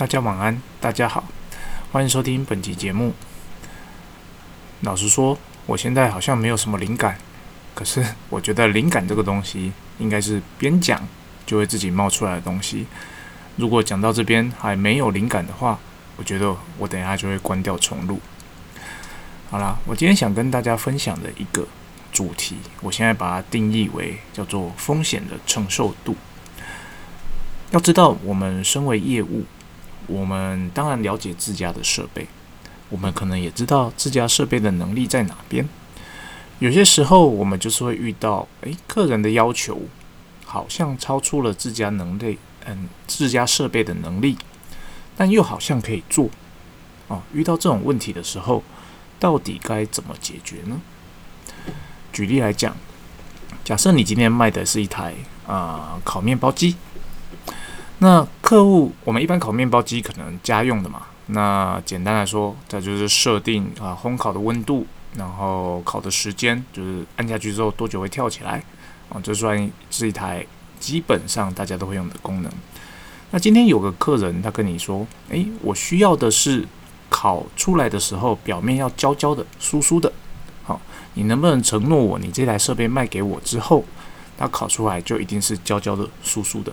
大家晚安，大家好，欢迎收听本集节目。老实说，我现在好像没有什么灵感，可是我觉得灵感这个东西应该是边讲就会自己冒出来的东西。如果讲到这边还没有灵感的话，我觉得我等一下就会关掉重录。好啦，我今天想跟大家分享的一个主题，我现在把它定义为叫做风险的承受度。要知道，我们身为业务，我们当然了解自家的设备，我们可能也知道自家设备的能力在哪边。有些时候，我们就是会遇到，诶，客人的要求好像超出了自家能力，嗯，自家设备的能力，但又好像可以做。哦，遇到这种问题的时候，到底该怎么解决呢？举例来讲，假设你今天卖的是一台啊烤面包机。那客户，我们一般烤面包机可能家用的嘛。那简单来说，它就是设定啊烘烤的温度，然后烤的时间，就是按下去之后多久会跳起来啊，这算是一台基本上大家都会用的功能。那今天有个客人，他跟你说，诶，我需要的是烤出来的时候表面要焦焦的、酥酥的。好，你能不能承诺我，你这台设备卖给我之后，它烤出来就一定是焦焦的、酥酥的？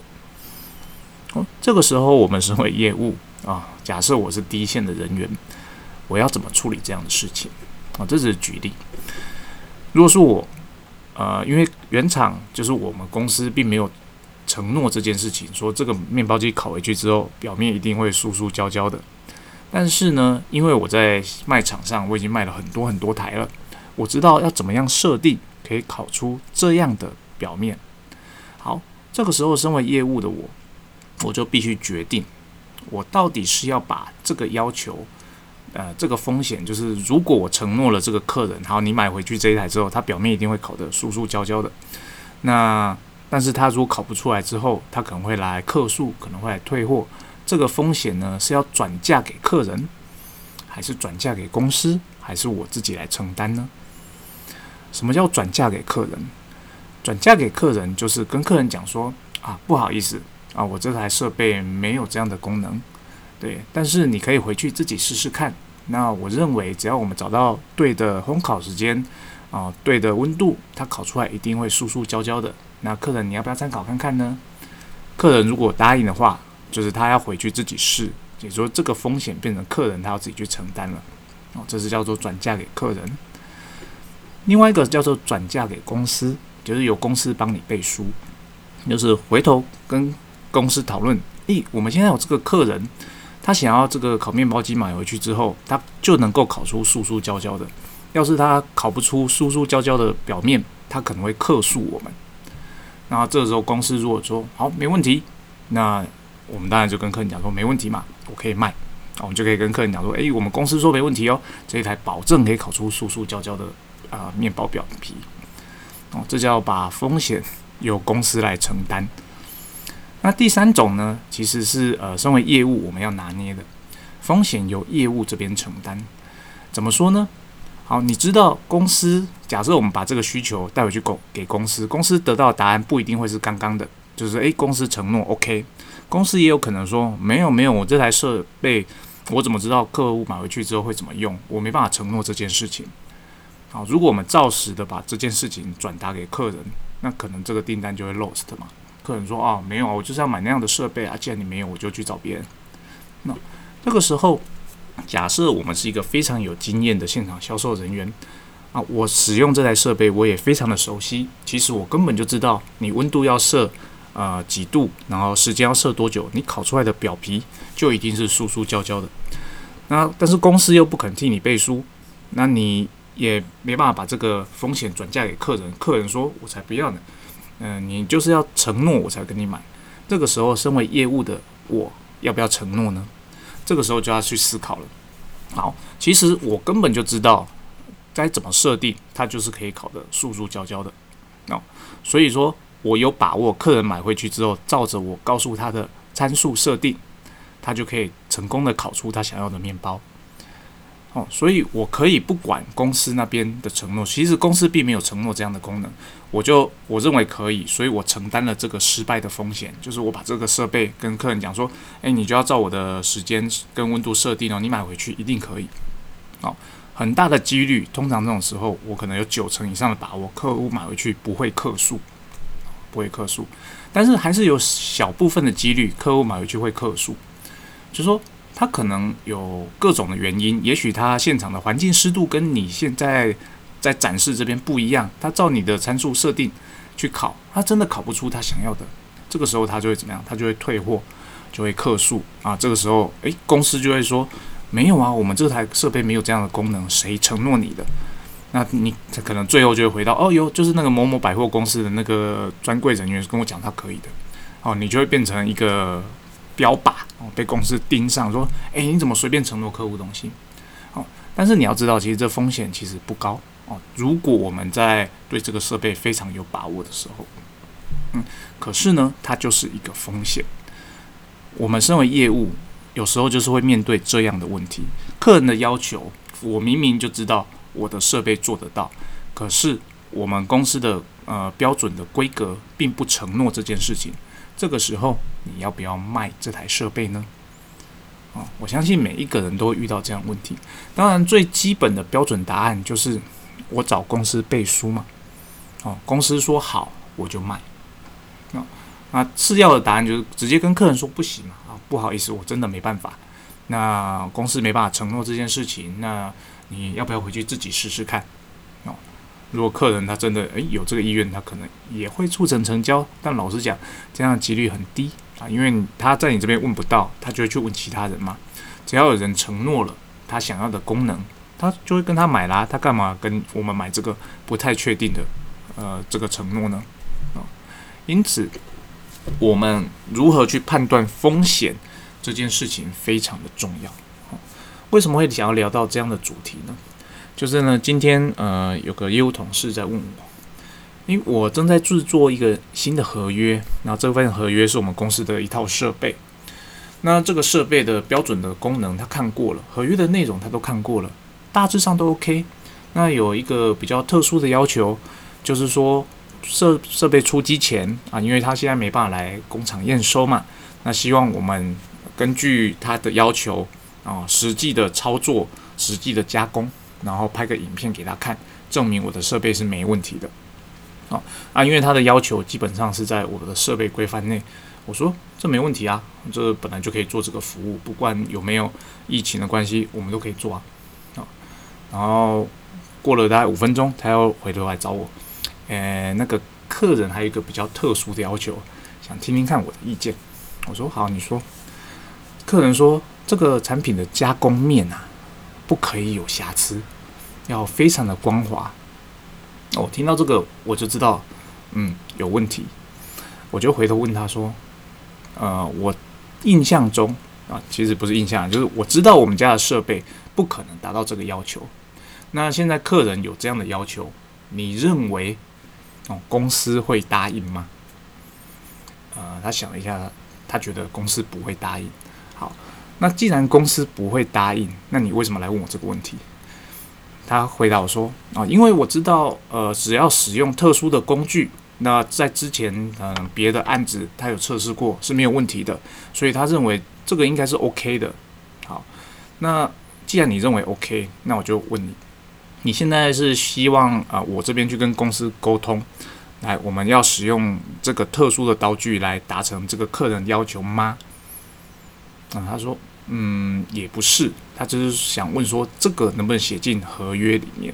这个时候，我们身为业务啊，假设我是第一线的人员，我要怎么处理这样的事情啊？这只是举例。如果是我，呃，因为原厂就是我们公司并没有承诺这件事情，说这个面包机烤回去之后，表面一定会酥酥焦焦的。但是呢，因为我在卖场上我已经卖了很多很多台了，我知道要怎么样设定可以烤出这样的表面。好，这个时候身为业务的我。我就必须决定，我到底是要把这个要求，呃，这个风险，就是如果我承诺了这个客人，好，你买回去这一台之后，它表面一定会烤得酥酥焦焦的。那，但是他如果烤不出来之后，他可能会来客诉，可能会来退货。这个风险呢，是要转嫁给客人，还是转嫁给公司，还是我自己来承担呢？什么叫转嫁给客人？转嫁给客人就是跟客人讲说啊，不好意思。啊，我这台设备没有这样的功能，对，但是你可以回去自己试试看。那我认为，只要我们找到对的烘烤时间，啊，对的温度，它烤出来一定会酥酥焦焦的。那客人，你要不要参考看看呢？客人如果答应的话，就是他要回去自己试，也就是说这个风险变成客人他要自己去承担了。哦，这是叫做转嫁给客人。另外一个叫做转嫁给公司，就是由公司帮你背书，就是回头跟。公司讨论，诶，我们现在有这个客人，他想要这个烤面包机买回去之后，他就能够烤出酥酥焦焦的。要是他烤不出酥酥焦焦的表面，他可能会客诉我们。那这时候公司如果说好没问题，那我们当然就跟客人讲说没问题嘛，我可以卖。我们就可以跟客人讲说，诶，我们公司说没问题哦，这一台保证可以烤出酥酥焦焦的啊面包表皮。哦，这叫把风险由公司来承担。那第三种呢，其实是呃，身为业务我们要拿捏的风险由业务这边承担。怎么说呢？好，你知道公司假设我们把这个需求带回去公给公司，公司得到的答案不一定会是刚刚的，就是诶，公司承诺 OK，公司也有可能说没有没有，我这台设备我怎么知道客户买回去之后会怎么用？我没办法承诺这件事情。好，如果我们照实的把这件事情转达给客人，那可能这个订单就会 lost 嘛。客人说：“啊，没有啊，我就是要买那样的设备啊。既然你没有，我就去找别人。那那个时候，假设我们是一个非常有经验的现场销售人员啊，我使用这台设备，我也非常的熟悉。其实我根本就知道你温度要设呃几度，然后时间要设多久，你烤出来的表皮就一定是酥酥焦焦的。那但是公司又不肯替你背书，那你也没办法把这个风险转嫁给客人。客人说：我才不要呢。”嗯，你就是要承诺我才跟你买。这个时候，身为业务的我要不要承诺呢？这个时候就要去思考了。好，其实我根本就知道该怎么设定，它就是可以烤的酥酥焦焦的。哦，所以说我有把握，客人买回去之后，照着我告诉他的参数设定，他就可以成功的烤出他想要的面包。哦，所以我可以不管公司那边的承诺，其实公司并没有承诺这样的功能，我就我认为可以，所以我承担了这个失败的风险，就是我把这个设备跟客人讲说，诶，你就要照我的时间跟温度设定哦，你买回去一定可以，哦，很大的几率，通常这种时候，我可能有九成以上的把握，客户买回去不会客诉，不会客诉，但是还是有小部分的几率，客户买回去会客诉，就说。他可能有各种的原因，也许他现场的环境湿度跟你现在在展示这边不一样，他照你的参数设定去考，他真的考不出他想要的，这个时候他就会怎么样？他就会退货，就会客诉啊。这个时候，诶，公司就会说没有啊，我们这台设备没有这样的功能，谁承诺你的？那你可能最后就会回到哦哟，就是那个某某百货公司的那个专柜人员跟我讲他可以的，哦，你就会变成一个。标靶哦，被公司盯上，说：“诶，你怎么随便承诺客户东西？”哦，但是你要知道，其实这风险其实不高哦。如果我们在对这个设备非常有把握的时候，嗯，可是呢，它就是一个风险。我们身为业务，有时候就是会面对这样的问题：客人的要求，我明明就知道我的设备做得到，可是我们公司的呃标准的规格并不承诺这件事情。这个时候，你要不要卖这台设备呢？啊，我相信每一个人都会遇到这样问题。当然，最基本的标准答案就是我找公司背书嘛。哦，公司说好，我就卖。那那次要的答案就是直接跟客人说不行嘛。啊，不好意思，我真的没办法。那公司没办法承诺这件事情，那你要不要回去自己试试看？如果客人他真的诶有这个意愿，他可能也会促成成交。但老实讲，这样的几率很低啊，因为他在你这边问不到，他就会去问其他人嘛。只要有人承诺了他想要的功能，他就会跟他买啦。他干嘛跟我们买这个不太确定的呃这个承诺呢？啊，因此我们如何去判断风险这件事情非常的重要。为什么会想要聊到这样的主题呢？就是呢，今天呃有个业务同事在问我，因为我正在制作一个新的合约，那这份合约是我们公司的一套设备，那这个设备的标准的功能他看过了，合约的内容他都看过了，大致上都 OK。那有一个比较特殊的要求，就是说设设备出机前啊，因为他现在没办法来工厂验收嘛，那希望我们根据他的要求啊，实际的操作，实际的加工。然后拍个影片给他看，证明我的设备是没问题的。好啊，因为他的要求基本上是在我的设备规范内。我说这没问题啊，这本来就可以做这个服务，不管有没有疫情的关系，我们都可以做啊。啊，然后过了大概五分钟，他又回头来找我。呃，那个客人还有一个比较特殊的要求，想听听看我的意见。我说好，你说。客人说这个产品的加工面啊。不可以有瑕疵，要非常的光滑。哦，听到这个我就知道，嗯，有问题。我就回头问他说：“呃，我印象中啊，其实不是印象，就是我知道我们家的设备不可能达到这个要求。那现在客人有这样的要求，你认为哦公司会答应吗？”呃，他想了一下，他觉得公司不会答应。好。那既然公司不会答应，那你为什么来问我这个问题？他回答我说：“啊，因为我知道，呃，只要使用特殊的工具，那在之前，嗯，别的案子他有测试过是没有问题的，所以他认为这个应该是 OK 的。好，那既然你认为 OK，那我就问你，你现在是希望啊，我这边去跟公司沟通，来，我们要使用这个特殊的刀具来达成这个客人要求吗？啊，他说。”嗯，也不是，他只是想问说这个能不能写进合约里面。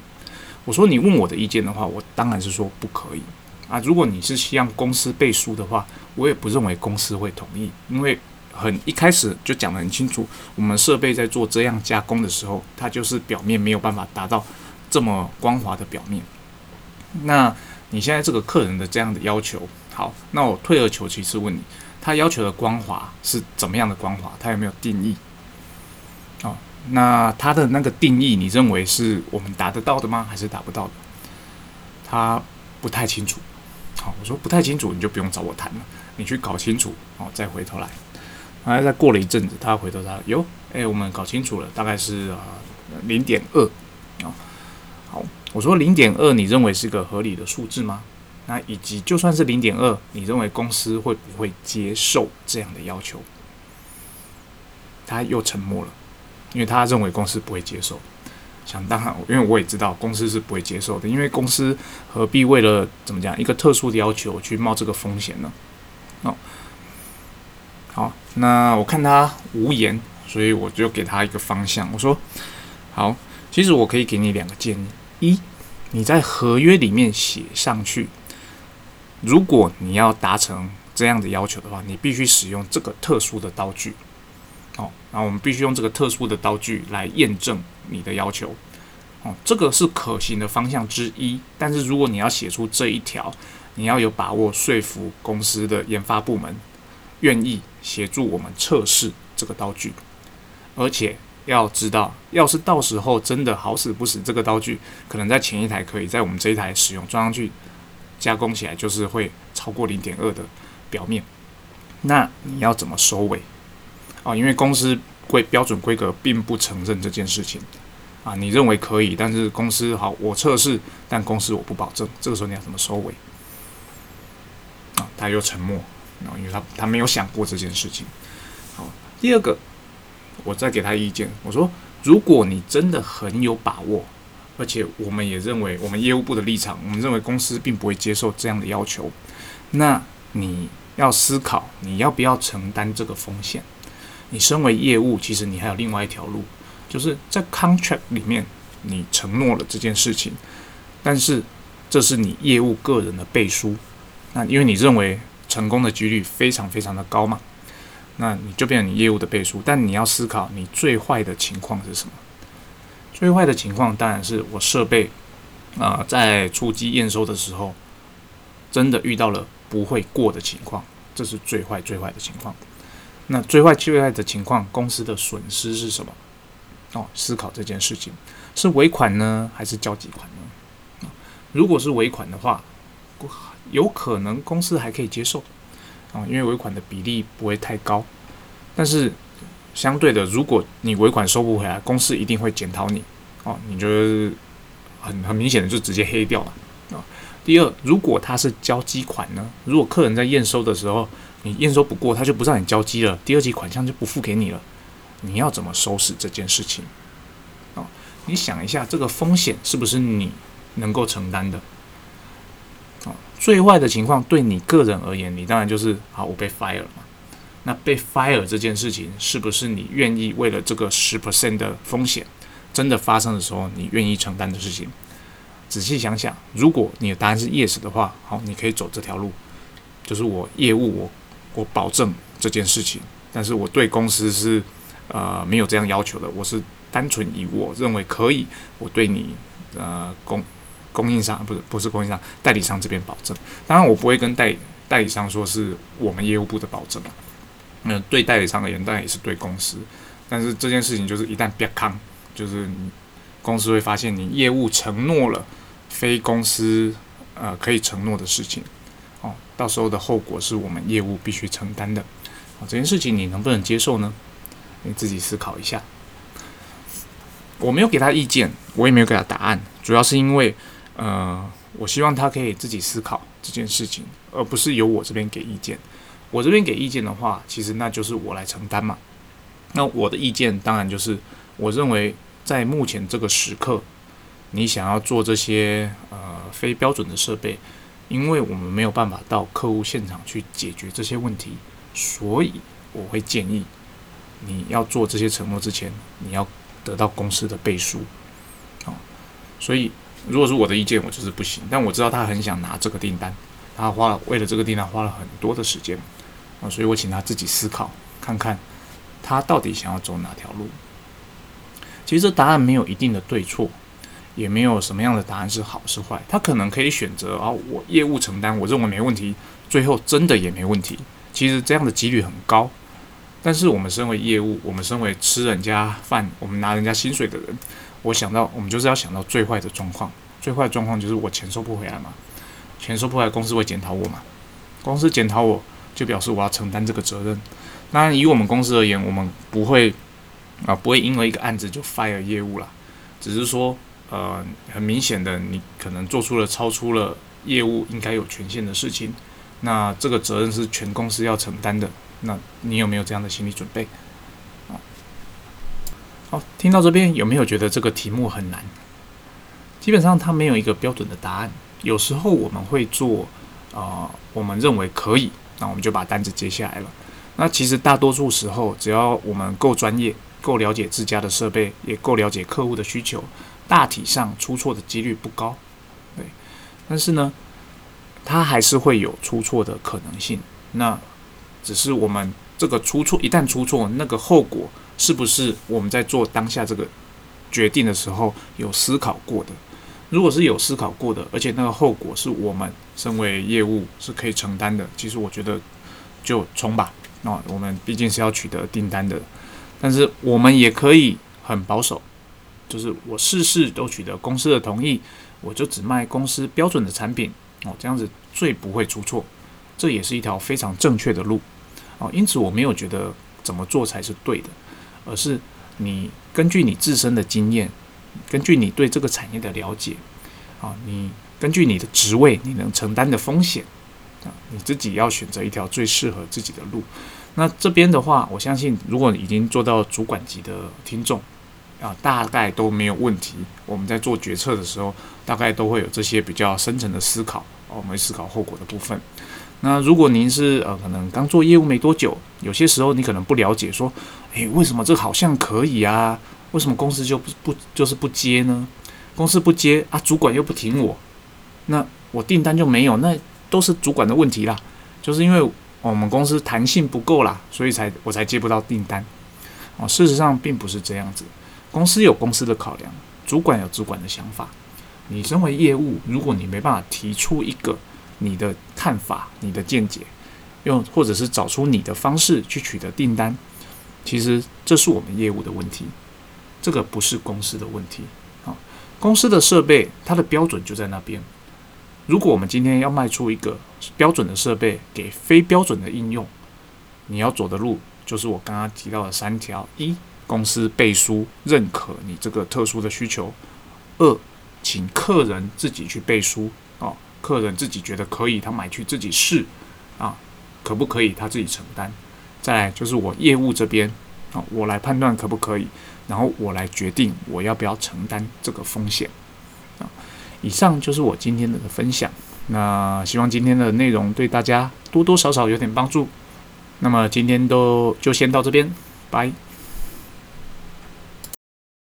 我说你问我的意见的话，我当然是说不可以啊。如果你是希望公司背书的话，我也不认为公司会同意，因为很一开始就讲得很清楚，我们设备在做这样加工的时候，它就是表面没有办法达到这么光滑的表面。那你现在这个客人的这样的要求，好，那我退而求其次问你。他要求的光滑是怎么样的光滑？他有没有定义？哦，那他的那个定义，你认为是我们达得到的吗？还是达不到的？他不太清楚。好，我说不太清楚，你就不用找我谈了，你去搞清楚哦，再回头来。后再过了一阵子，他回头他哟，哎，我们搞清楚了，大概是啊零点二啊。好，我说零点二，你认为是个合理的数字吗？那以及就算是零点二，你认为公司会不会接受这样的要求？他又沉默了，因为他认为公司不会接受。想当然，因为我也知道公司是不会接受的，因为公司何必为了怎么讲一个特殊的要求去冒这个风险呢？哦，好，那我看他无言，所以我就给他一个方向，我说：好，其实我可以给你两个建议：一，你在合约里面写上去，如果你要达成这样的要求的话，你必须使用这个特殊的刀具。哦，然后我们必须用这个特殊的刀具来验证你的要求。哦，这个是可行的方向之一。但是如果你要写出这一条，你要有把握说服公司的研发部门愿意协助我们测试这个刀具，而且要知道，要是到时候真的好死不死，这个刀具可能在前一台可以在我们这一台使用装上去加工起来就是会超过零点二的表面，那你要怎么收尾？啊，因为公司规标准规格并不承认这件事情，啊，你认为可以，但是公司好，我测试，但公司我不保证，这个时候你要怎么收尾？啊，他又沉默，然后因为他他没有想过这件事情。好，第二个，我再给他意见，我说，如果你真的很有把握，而且我们也认为我们业务部的立场，我们认为公司并不会接受这样的要求，那你要思考你要不要承担这个风险。你身为业务，其实你还有另外一条路，就是在 contract 里面你承诺了这件事情，但是这是你业务个人的背书，那因为你认为成功的几率非常非常的高嘛，那你就变成你业务的背书。但你要思考你最坏的情况是什么？最坏的情况当然是我设备啊在出机验收的时候真的遇到了不会过的情况，这是最坏最坏的情况。那最坏最坏的情况，公司的损失是什么？哦，思考这件事情是尾款呢，还是交集款呢？如果是尾款的话，有可能公司还可以接受啊，因为尾款的比例不会太高。但是相对的，如果你尾款收不回来，公司一定会检讨你哦，你就是很很明显的就直接黑掉了啊。第二，如果他是交机款呢？如果客人在验收的时候，你验收不过，他就不让你交机了，第二期款项就不付给你了。你要怎么收拾这件事情？哦，你想一下，这个风险是不是你能够承担的？哦，最坏的情况对你个人而言，你当然就是好，我被 fire 了嘛。那被 fire 这件事情，是不是你愿意为了这个十 percent 的风险，真的发生的时候，你愿意承担的事情？仔细想想，如果你的答案是 yes 的话，好，你可以走这条路，就是我业务我。我保证这件事情，但是我对公司是呃没有这样要求的。我是单纯以我认为可以，我对你呃供供应商不是不是供应商代理商这边保证。当然我不会跟代代理商说是我们业务部的保证。那对代理商而言，当然也是对公司。但是这件事情就是一旦别康，就是公司会发现你业务承诺了非公司呃可以承诺的事情。哦，到时候的后果是我们业务必须承担的。哦，这件事情你能不能接受呢？你自己思考一下。我没有给他意见，我也没有给他答案，主要是因为，呃，我希望他可以自己思考这件事情，而不是由我这边给意见。我这边给意见的话，其实那就是我来承担嘛。那我的意见当然就是，我认为在目前这个时刻，你想要做这些呃非标准的设备。因为我们没有办法到客户现场去解决这些问题，所以我会建议你要做这些承诺之前，你要得到公司的背书。哦，所以如果是我的意见，我就是不行。但我知道他很想拿这个订单，他花了为了这个订单花了很多的时间啊，所以我请他自己思考，看看他到底想要走哪条路。其实这答案没有一定的对错。也没有什么样的答案是好是坏，他可能可以选择啊，我业务承担，我认为没问题，最后真的也没问题。其实这样的几率很高，但是我们身为业务，我们身为吃人家饭，我们拿人家薪水的人，我想到我们就是要想到最坏的状况，最坏的状况就是我钱收不回来嘛，钱收不回来，公司会检讨我嘛，公司检讨我就表示我要承担这个责任。当然，以我们公司而言，我们不会啊，不会因为一个案子就 fire 业务了，只是说，呃，很明显的，你可能做出了超出了业务应该有权限的事情，那这个责任是全公司要承担的。那你有没有这样的心理准备？啊，好，听到这边有没有觉得这个题目很难？基本上它没有一个标准的答案。有时候我们会做，啊，我们认为可以，那我们就把单子接下来了。那其实大多数时候，只要我们够专业。够了解自家的设备，也够了解客户的需求，大体上出错的几率不高，对。但是呢，它还是会有出错的可能性。那只是我们这个出错，一旦出错，那个后果是不是我们在做当下这个决定的时候有思考过的？如果是有思考过的，而且那个后果是我们身为业务是可以承担的，其实我觉得就冲吧。那我们毕竟是要取得订单的。但是我们也可以很保守，就是我事事都取得公司的同意，我就只卖公司标准的产品哦，这样子最不会出错，这也是一条非常正确的路哦。因此我没有觉得怎么做才是对的，而是你根据你自身的经验，根据你对这个产业的了解啊，你根据你的职位，你能承担的风险啊，你自己要选择一条最适合自己的路。那这边的话，我相信如果已经做到主管级的听众啊，大概都没有问题。我们在做决策的时候，大概都会有这些比较深层的思考，我们思考后果的部分。那如果您是呃，可能刚做业务没多久，有些时候你可能不了解，说，诶，为什么这好像可以啊？为什么公司就不不就是不接呢？公司不接啊，主管又不听我，那我订单就没有，那都是主管的问题啦，就是因为。我们公司弹性不够啦，所以才我才接不到订单。哦，事实上并不是这样子。公司有公司的考量，主管有主管的想法。你身为业务，如果你没办法提出一个你的看法、你的见解，用或者是找出你的方式去取得订单，其实这是我们业务的问题，这个不是公司的问题。啊，公司的设备它的标准就在那边。如果我们今天要卖出一个标准的设备给非标准的应用，你要走的路就是我刚刚提到的三条：一、公司背书认可你这个特殊的需求；二、请客人自己去背书哦，客人自己觉得可以，他买去自己试啊，可不可以他自己承担；再来就是我业务这边啊，我来判断可不可以，然后我来决定我要不要承担这个风险啊。以上就是我今天的分享，那希望今天的内容对大家多多少少有点帮助。那么今天都就先到这边，拜。